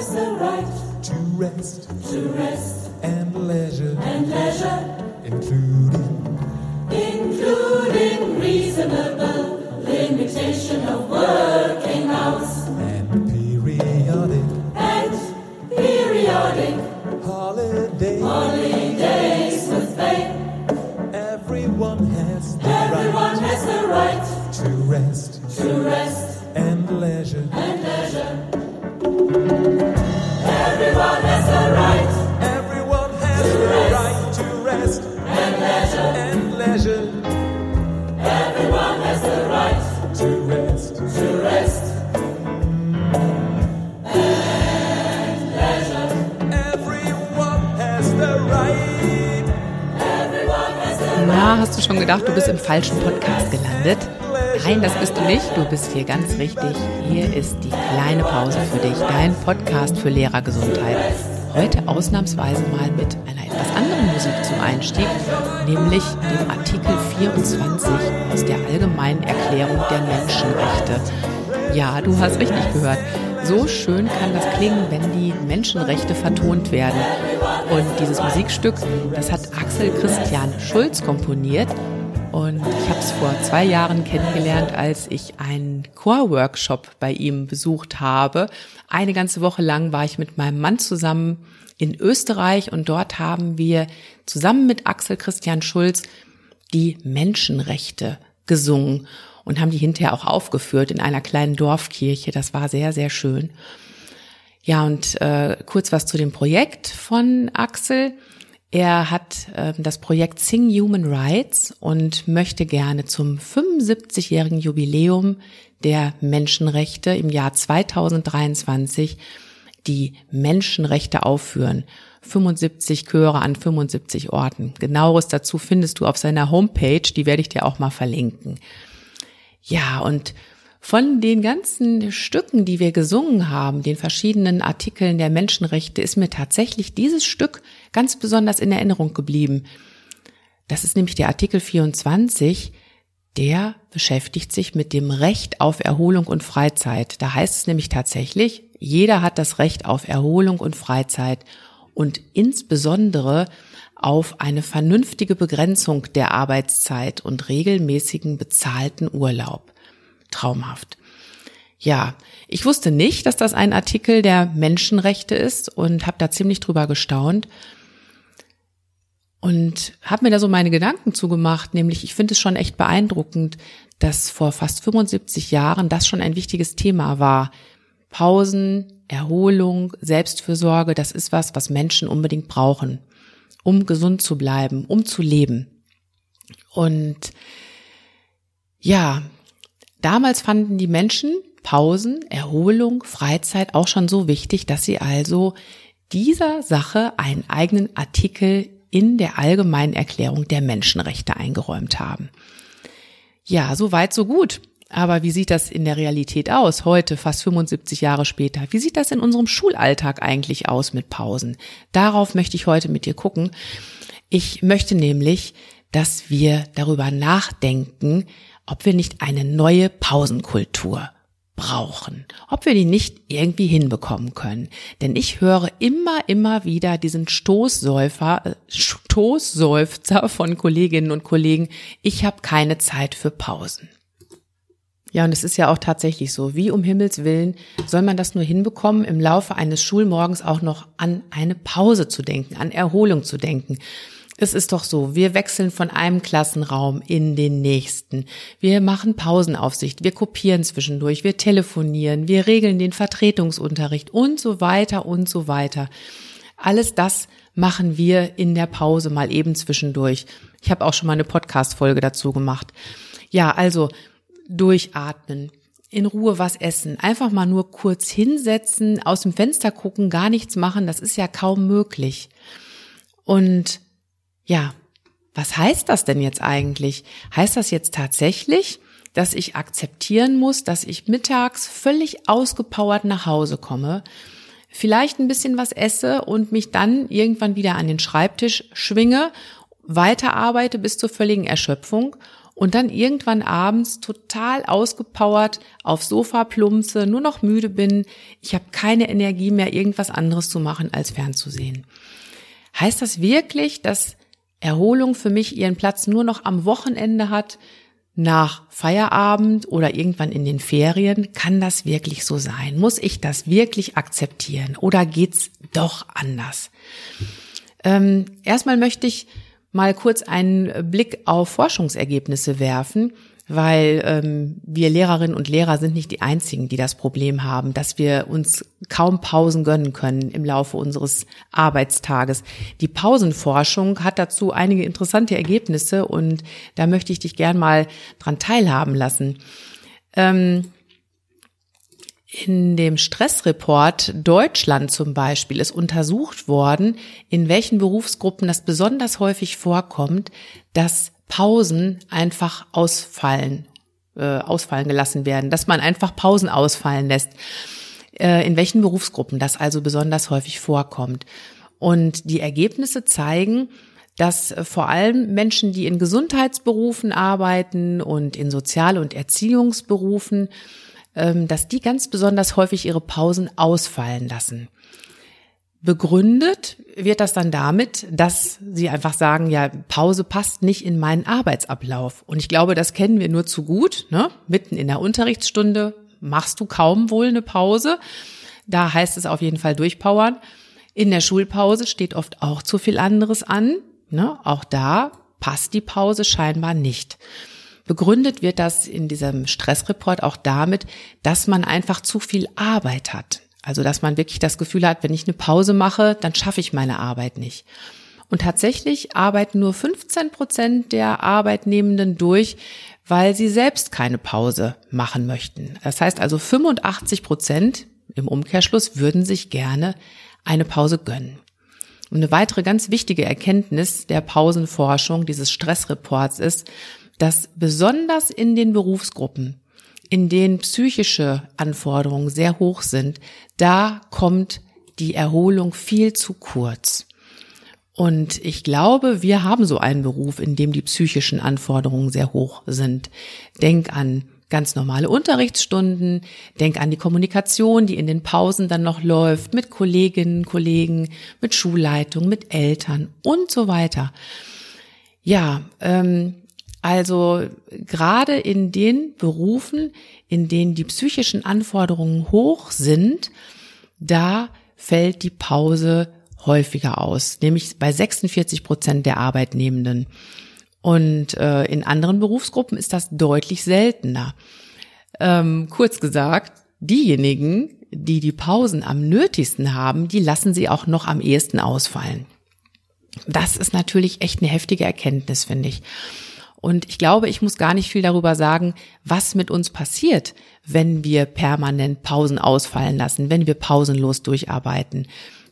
has the right to rest. to rest and leisure, and leisure, including. including reasonable limitation of working hours. And periodic. And periodic holiday. holidays with pay. Everyone has the Everyone right has the right to rest. to rest. And leisure. Everyone has the right Everyone has the right to rest and leisure. and leisure Everyone has the right to rest. to rest. Everyone has the right. Everyone has the Na, hast du schon gedacht, du bist im falschen Podcast gelandet? Nein, das bist du nicht. Du bist hier ganz richtig. Hier ist die kleine Pause für dich, dein Podcast für Lehrergesundheit. Heute ausnahmsweise mal mit einer etwas anderen Musik zum Einstieg, nämlich dem Artikel 24 aus der Allgemeinen Erklärung der Menschenrechte. Ja, du hast richtig gehört. So schön kann das klingen, wenn die Menschenrechte vertont werden. Und dieses Musikstück, das hat Axel Christian Schulz komponiert. Und ich habe es vor zwei Jahren kennengelernt, als ich einen Chorworkshop bei ihm besucht habe. Eine ganze Woche lang war ich mit meinem Mann zusammen in Österreich und dort haben wir zusammen mit Axel Christian Schulz die Menschenrechte gesungen und haben die hinterher auch aufgeführt in einer kleinen Dorfkirche. Das war sehr, sehr schön. Ja, und äh, kurz was zu dem Projekt von Axel. Er hat äh, das Projekt Sing Human Rights und möchte gerne zum 75-jährigen Jubiläum der Menschenrechte im Jahr 2023 die Menschenrechte aufführen. 75 Chöre an 75 Orten. Genaueres dazu findest du auf seiner Homepage, die werde ich dir auch mal verlinken. Ja, und von den ganzen Stücken, die wir gesungen haben, den verschiedenen Artikeln der Menschenrechte, ist mir tatsächlich dieses Stück ganz besonders in Erinnerung geblieben. Das ist nämlich der Artikel 24, der beschäftigt sich mit dem Recht auf Erholung und Freizeit. Da heißt es nämlich tatsächlich, jeder hat das Recht auf Erholung und Freizeit und insbesondere auf eine vernünftige Begrenzung der Arbeitszeit und regelmäßigen bezahlten Urlaub. Traumhaft. Ja, ich wusste nicht, dass das ein Artikel der Menschenrechte ist und habe da ziemlich drüber gestaunt und habe mir da so meine Gedanken zugemacht, nämlich ich finde es schon echt beeindruckend, dass vor fast 75 Jahren das schon ein wichtiges Thema war. Pausen, Erholung, Selbstfürsorge, das ist was, was Menschen unbedingt brauchen, um gesund zu bleiben, um zu leben. Und ja, damals fanden die Menschen Pausen, Erholung, Freizeit auch schon so wichtig, dass sie also dieser Sache einen eigenen Artikel in der allgemeinen Erklärung der Menschenrechte eingeräumt haben. Ja, so weit, so gut. Aber wie sieht das in der Realität aus, heute, fast 75 Jahre später? Wie sieht das in unserem Schulalltag eigentlich aus mit Pausen? Darauf möchte ich heute mit dir gucken. Ich möchte nämlich, dass wir darüber nachdenken, ob wir nicht eine neue Pausenkultur brauchen, ob wir die nicht irgendwie hinbekommen können. Denn ich höre immer, immer wieder diesen Stoßsäufer, äh, Stoßseufzer von Kolleginnen und Kollegen, ich habe keine Zeit für Pausen. Ja, und es ist ja auch tatsächlich so. Wie um Himmels Willen soll man das nur hinbekommen, im Laufe eines Schulmorgens auch noch an eine Pause zu denken, an Erholung zu denken. Es ist doch so, wir wechseln von einem Klassenraum in den nächsten. Wir machen Pausenaufsicht, wir kopieren zwischendurch, wir telefonieren, wir regeln den Vertretungsunterricht und so weiter und so weiter. Alles das machen wir in der Pause mal eben zwischendurch. Ich habe auch schon mal eine Podcast-Folge dazu gemacht. Ja, also durchatmen, in Ruhe was essen, einfach mal nur kurz hinsetzen, aus dem Fenster gucken, gar nichts machen, das ist ja kaum möglich. Und ja, was heißt das denn jetzt eigentlich? Heißt das jetzt tatsächlich, dass ich akzeptieren muss, dass ich mittags völlig ausgepowert nach Hause komme, vielleicht ein bisschen was esse und mich dann irgendwann wieder an den Schreibtisch schwinge, weiterarbeite bis zur völligen Erschöpfung und dann irgendwann abends total ausgepowert aufs Sofa plumpse, nur noch müde bin, ich habe keine Energie mehr, irgendwas anderes zu machen, als fernzusehen. Heißt das wirklich, dass Erholung für mich ihren Platz nur noch am Wochenende hat, nach Feierabend oder irgendwann in den Ferien? Kann das wirklich so sein? Muss ich das wirklich akzeptieren oder geht's doch anders? Ähm, erstmal möchte ich mal kurz einen Blick auf Forschungsergebnisse werfen, weil ähm, wir Lehrerinnen und Lehrer sind nicht die einzigen, die das Problem haben, dass wir uns kaum Pausen gönnen können im Laufe unseres Arbeitstages. Die Pausenforschung hat dazu einige interessante Ergebnisse und da möchte ich dich gern mal dran teilhaben lassen. Ähm, in dem Stressreport Deutschland zum Beispiel ist untersucht worden, in welchen Berufsgruppen das besonders häufig vorkommt, dass Pausen einfach ausfallen, äh, ausfallen gelassen werden, dass man einfach Pausen ausfallen lässt. Äh, in welchen Berufsgruppen das also besonders häufig vorkommt. Und die Ergebnisse zeigen, dass vor allem Menschen, die in Gesundheitsberufen arbeiten und in Sozial- und Erziehungsberufen ähm, dass die ganz besonders häufig ihre Pausen ausfallen lassen. Begründet wird das dann damit, dass sie einfach sagen, ja, Pause passt nicht in meinen Arbeitsablauf. Und ich glaube, das kennen wir nur zu gut. Ne? Mitten in der Unterrichtsstunde machst du kaum wohl eine Pause. Da heißt es auf jeden Fall durchpowern. In der Schulpause steht oft auch zu viel anderes an. Ne? Auch da passt die Pause scheinbar nicht. Begründet wird das in diesem Stressreport auch damit, dass man einfach zu viel Arbeit hat. Also, dass man wirklich das Gefühl hat, wenn ich eine Pause mache, dann schaffe ich meine Arbeit nicht. Und tatsächlich arbeiten nur 15 Prozent der Arbeitnehmenden durch, weil sie selbst keine Pause machen möchten. Das heißt also 85 Prozent im Umkehrschluss würden sich gerne eine Pause gönnen. Und eine weitere ganz wichtige Erkenntnis der Pausenforschung dieses Stressreports ist, dass besonders in den Berufsgruppen, in denen psychische Anforderungen sehr hoch sind, da kommt die Erholung viel zu kurz. Und ich glaube, wir haben so einen Beruf, in dem die psychischen Anforderungen sehr hoch sind. Denk an ganz normale Unterrichtsstunden, denk an die Kommunikation, die in den Pausen dann noch läuft, mit Kolleginnen, Kollegen, mit Schulleitung, mit Eltern und so weiter. Ja, ähm, also gerade in den Berufen, in denen die psychischen Anforderungen hoch sind, da fällt die Pause häufiger aus, nämlich bei 46 Prozent der Arbeitnehmenden. Und äh, in anderen Berufsgruppen ist das deutlich seltener. Ähm, kurz gesagt, diejenigen, die die Pausen am nötigsten haben, die lassen sie auch noch am ehesten ausfallen. Das ist natürlich echt eine heftige Erkenntnis, finde ich. Und ich glaube, ich muss gar nicht viel darüber sagen, was mit uns passiert, wenn wir permanent Pausen ausfallen lassen, wenn wir pausenlos durcharbeiten.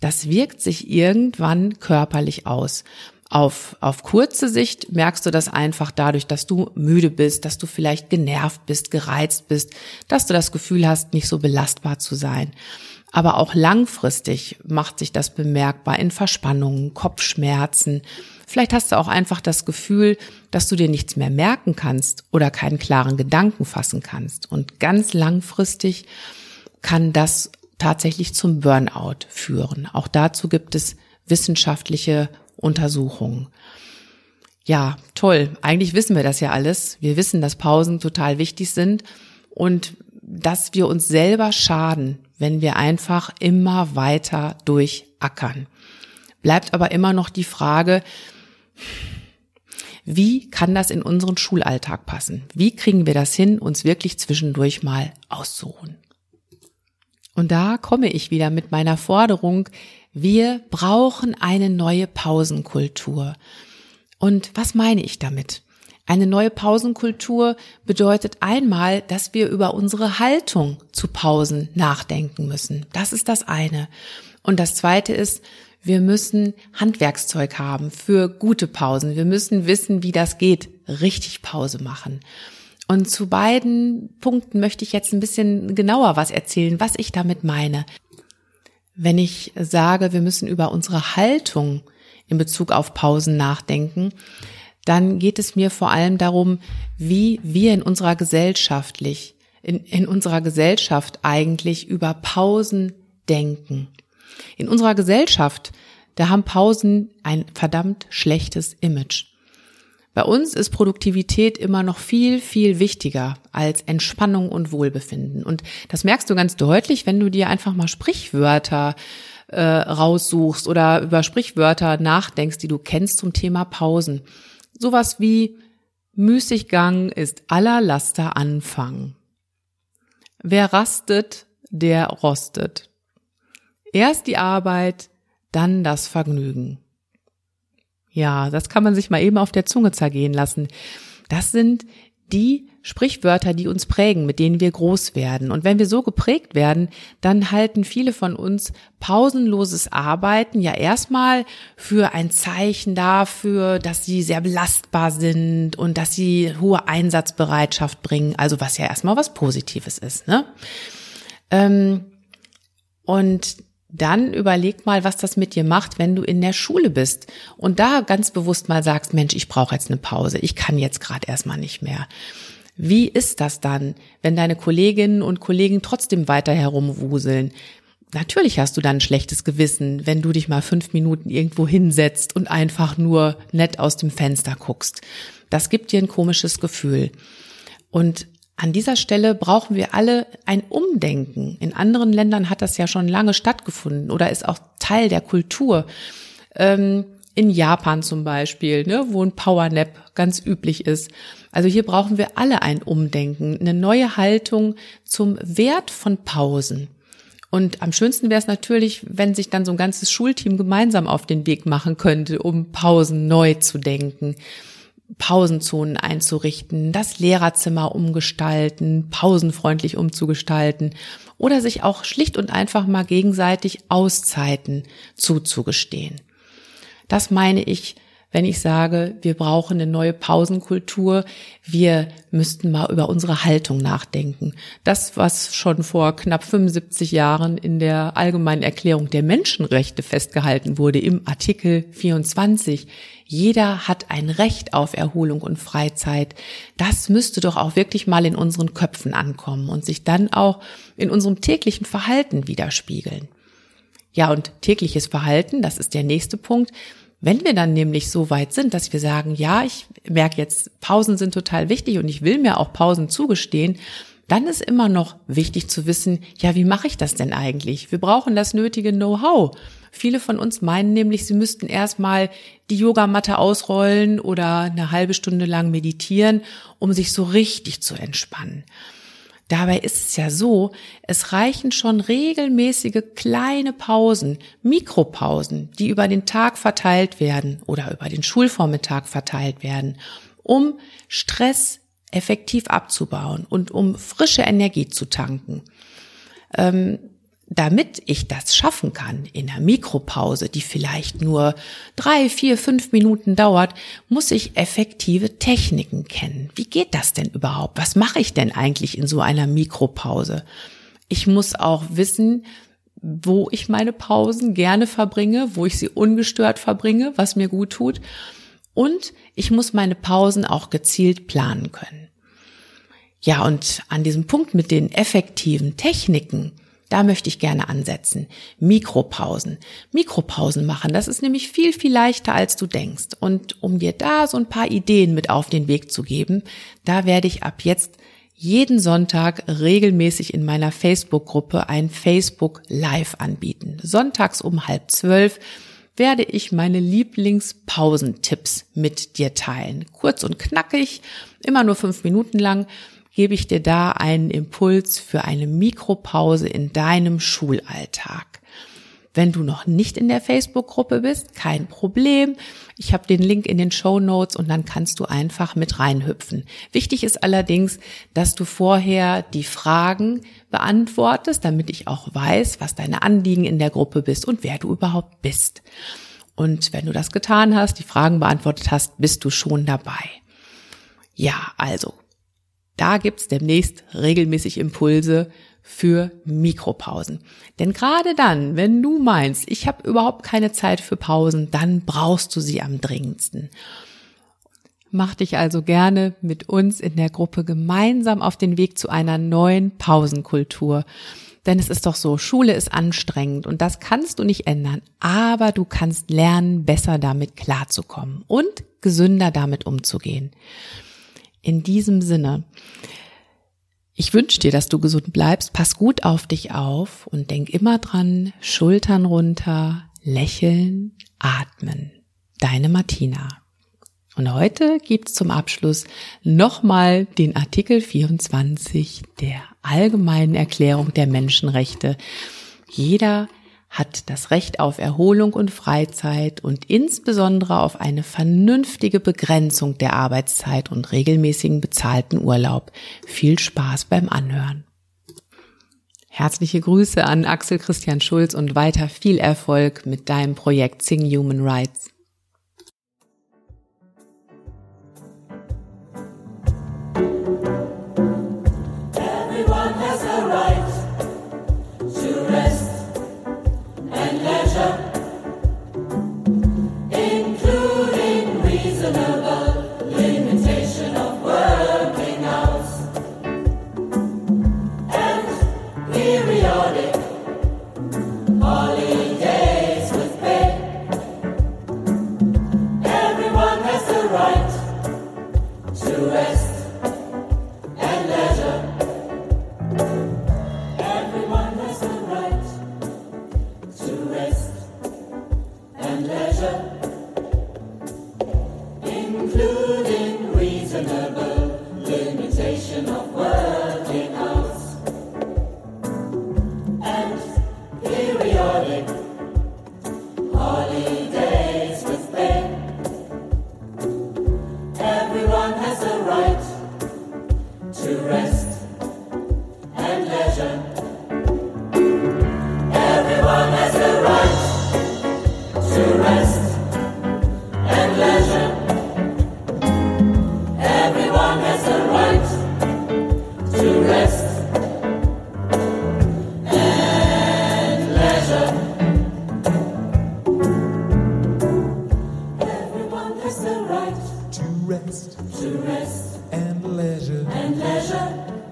Das wirkt sich irgendwann körperlich aus. Auf, auf kurze Sicht merkst du das einfach dadurch, dass du müde bist, dass du vielleicht genervt bist, gereizt bist, dass du das Gefühl hast, nicht so belastbar zu sein. Aber auch langfristig macht sich das bemerkbar in Verspannungen, Kopfschmerzen, Vielleicht hast du auch einfach das Gefühl, dass du dir nichts mehr merken kannst oder keinen klaren Gedanken fassen kannst. Und ganz langfristig kann das tatsächlich zum Burnout führen. Auch dazu gibt es wissenschaftliche Untersuchungen. Ja, toll. Eigentlich wissen wir das ja alles. Wir wissen, dass Pausen total wichtig sind und dass wir uns selber schaden, wenn wir einfach immer weiter durchackern. Bleibt aber immer noch die Frage, wie kann das in unseren Schulalltag passen? Wie kriegen wir das hin, uns wirklich zwischendurch mal auszuruhen? Und da komme ich wieder mit meiner Forderung, wir brauchen eine neue Pausenkultur. Und was meine ich damit? Eine neue Pausenkultur bedeutet einmal, dass wir über unsere Haltung zu Pausen nachdenken müssen. Das ist das eine. Und das zweite ist, wir müssen Handwerkszeug haben für gute Pausen. Wir müssen wissen, wie das geht. Richtig Pause machen. Und zu beiden Punkten möchte ich jetzt ein bisschen genauer was erzählen, was ich damit meine. Wenn ich sage, wir müssen über unsere Haltung in Bezug auf Pausen nachdenken, dann geht es mir vor allem darum, wie wir in unserer gesellschaftlich, in, in unserer Gesellschaft eigentlich über Pausen denken. In unserer Gesellschaft, da haben Pausen ein verdammt schlechtes Image. Bei uns ist Produktivität immer noch viel, viel wichtiger als Entspannung und Wohlbefinden. Und das merkst du ganz deutlich, wenn du dir einfach mal Sprichwörter äh, raussuchst oder über Sprichwörter nachdenkst, die du kennst zum Thema Pausen. Sowas wie Müßiggang ist aller Laster Anfang. Wer rastet, der rostet. Erst die Arbeit, dann das Vergnügen. Ja, das kann man sich mal eben auf der Zunge zergehen lassen. Das sind die Sprichwörter, die uns prägen, mit denen wir groß werden. Und wenn wir so geprägt werden, dann halten viele von uns pausenloses Arbeiten ja erstmal für ein Zeichen dafür, dass sie sehr belastbar sind und dass sie hohe Einsatzbereitschaft bringen. Also was ja erstmal was Positives ist. Ne? Ähm, und dann überleg mal, was das mit dir macht, wenn du in der Schule bist und da ganz bewusst mal sagst, Mensch, ich brauche jetzt eine Pause, ich kann jetzt gerade erstmal nicht mehr. Wie ist das dann, wenn deine Kolleginnen und Kollegen trotzdem weiter herumwuseln? Natürlich hast du dann ein schlechtes Gewissen, wenn du dich mal fünf Minuten irgendwo hinsetzt und einfach nur nett aus dem Fenster guckst. Das gibt dir ein komisches Gefühl. Und an dieser Stelle brauchen wir alle ein Umdenken. In anderen Ländern hat das ja schon lange stattgefunden oder ist auch Teil der Kultur. Ähm, in Japan zum Beispiel, ne, wo ein Powernap ganz üblich ist. Also hier brauchen wir alle ein Umdenken, eine neue Haltung zum Wert von Pausen. Und am schönsten wäre es natürlich, wenn sich dann so ein ganzes Schulteam gemeinsam auf den Weg machen könnte, um Pausen neu zu denken. Pausenzonen einzurichten, das Lehrerzimmer umgestalten, pausenfreundlich umzugestalten oder sich auch schlicht und einfach mal gegenseitig Auszeiten zuzugestehen. Das meine ich wenn ich sage, wir brauchen eine neue Pausenkultur, wir müssten mal über unsere Haltung nachdenken. Das, was schon vor knapp 75 Jahren in der Allgemeinen Erklärung der Menschenrechte festgehalten wurde, im Artikel 24, jeder hat ein Recht auf Erholung und Freizeit. Das müsste doch auch wirklich mal in unseren Köpfen ankommen und sich dann auch in unserem täglichen Verhalten widerspiegeln. Ja, und tägliches Verhalten, das ist der nächste Punkt. Wenn wir dann nämlich so weit sind, dass wir sagen, ja, ich merke jetzt, Pausen sind total wichtig und ich will mir auch Pausen zugestehen, dann ist immer noch wichtig zu wissen, ja, wie mache ich das denn eigentlich? Wir brauchen das nötige Know-how. Viele von uns meinen nämlich, sie müssten erstmal die Yogamatte ausrollen oder eine halbe Stunde lang meditieren, um sich so richtig zu entspannen. Dabei ist es ja so, es reichen schon regelmäßige kleine Pausen, Mikropausen, die über den Tag verteilt werden oder über den Schulvormittag verteilt werden, um Stress effektiv abzubauen und um frische Energie zu tanken. Ähm, damit ich das schaffen kann in einer Mikropause, die vielleicht nur drei, vier, fünf Minuten dauert, muss ich effektive Techniken kennen. Wie geht das denn überhaupt? Was mache ich denn eigentlich in so einer Mikropause? Ich muss auch wissen, wo ich meine Pausen gerne verbringe, wo ich sie ungestört verbringe, was mir gut tut. Und ich muss meine Pausen auch gezielt planen können. Ja, und an diesem Punkt mit den effektiven Techniken, da möchte ich gerne ansetzen. Mikropausen. Mikropausen machen, das ist nämlich viel, viel leichter, als du denkst. Und um dir da so ein paar Ideen mit auf den Weg zu geben, da werde ich ab jetzt jeden Sonntag regelmäßig in meiner Facebook-Gruppe ein Facebook Live anbieten. Sonntags um halb zwölf werde ich meine Lieblingspausentipps mit dir teilen. Kurz und knackig, immer nur fünf Minuten lang gebe ich dir da einen Impuls für eine Mikropause in deinem Schulalltag. Wenn du noch nicht in der Facebook-Gruppe bist, kein Problem. Ich habe den Link in den Show Notes und dann kannst du einfach mit reinhüpfen. Wichtig ist allerdings, dass du vorher die Fragen beantwortest, damit ich auch weiß, was deine Anliegen in der Gruppe bist und wer du überhaupt bist. Und wenn du das getan hast, die Fragen beantwortet hast, bist du schon dabei. Ja, also da gibt's demnächst regelmäßig Impulse für Mikropausen. Denn gerade dann, wenn du meinst, ich habe überhaupt keine Zeit für Pausen, dann brauchst du sie am dringendsten. mach dich also gerne mit uns in der Gruppe gemeinsam auf den Weg zu einer neuen Pausenkultur. Denn es ist doch so, Schule ist anstrengend und das kannst du nicht ändern, aber du kannst lernen, besser damit klarzukommen und gesünder damit umzugehen. In diesem Sinne, ich wünsche dir, dass du gesund bleibst, pass gut auf dich auf und denk immer dran, Schultern runter, lächeln, atmen. Deine Martina. Und heute gibt's zum Abschluss nochmal den Artikel 24 der Allgemeinen Erklärung der Menschenrechte. Jeder hat das Recht auf Erholung und Freizeit und insbesondere auf eine vernünftige Begrenzung der Arbeitszeit und regelmäßigen bezahlten Urlaub. Viel Spaß beim Anhören. Herzliche Grüße an Axel Christian Schulz und weiter viel Erfolg mit deinem Projekt Sing Human Rights.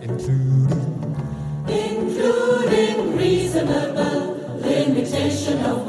Including including reasonable limitation of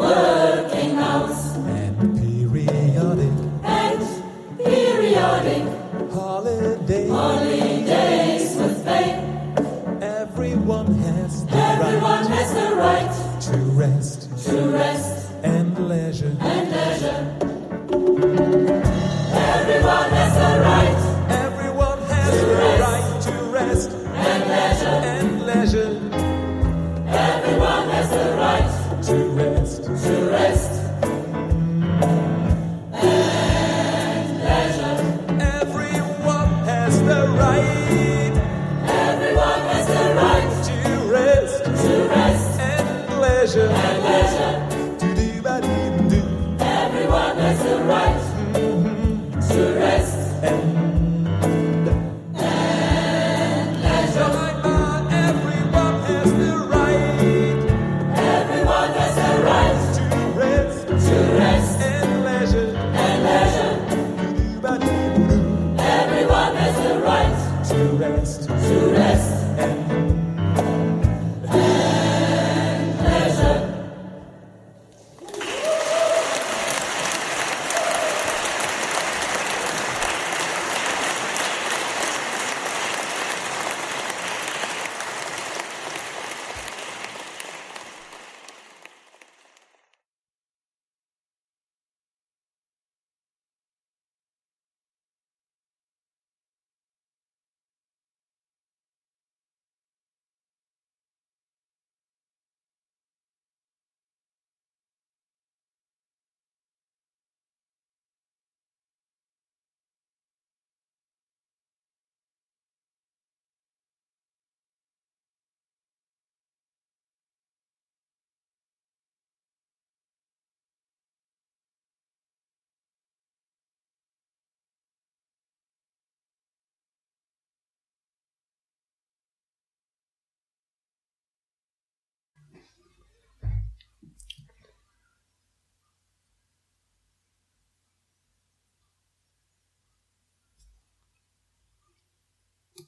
rest.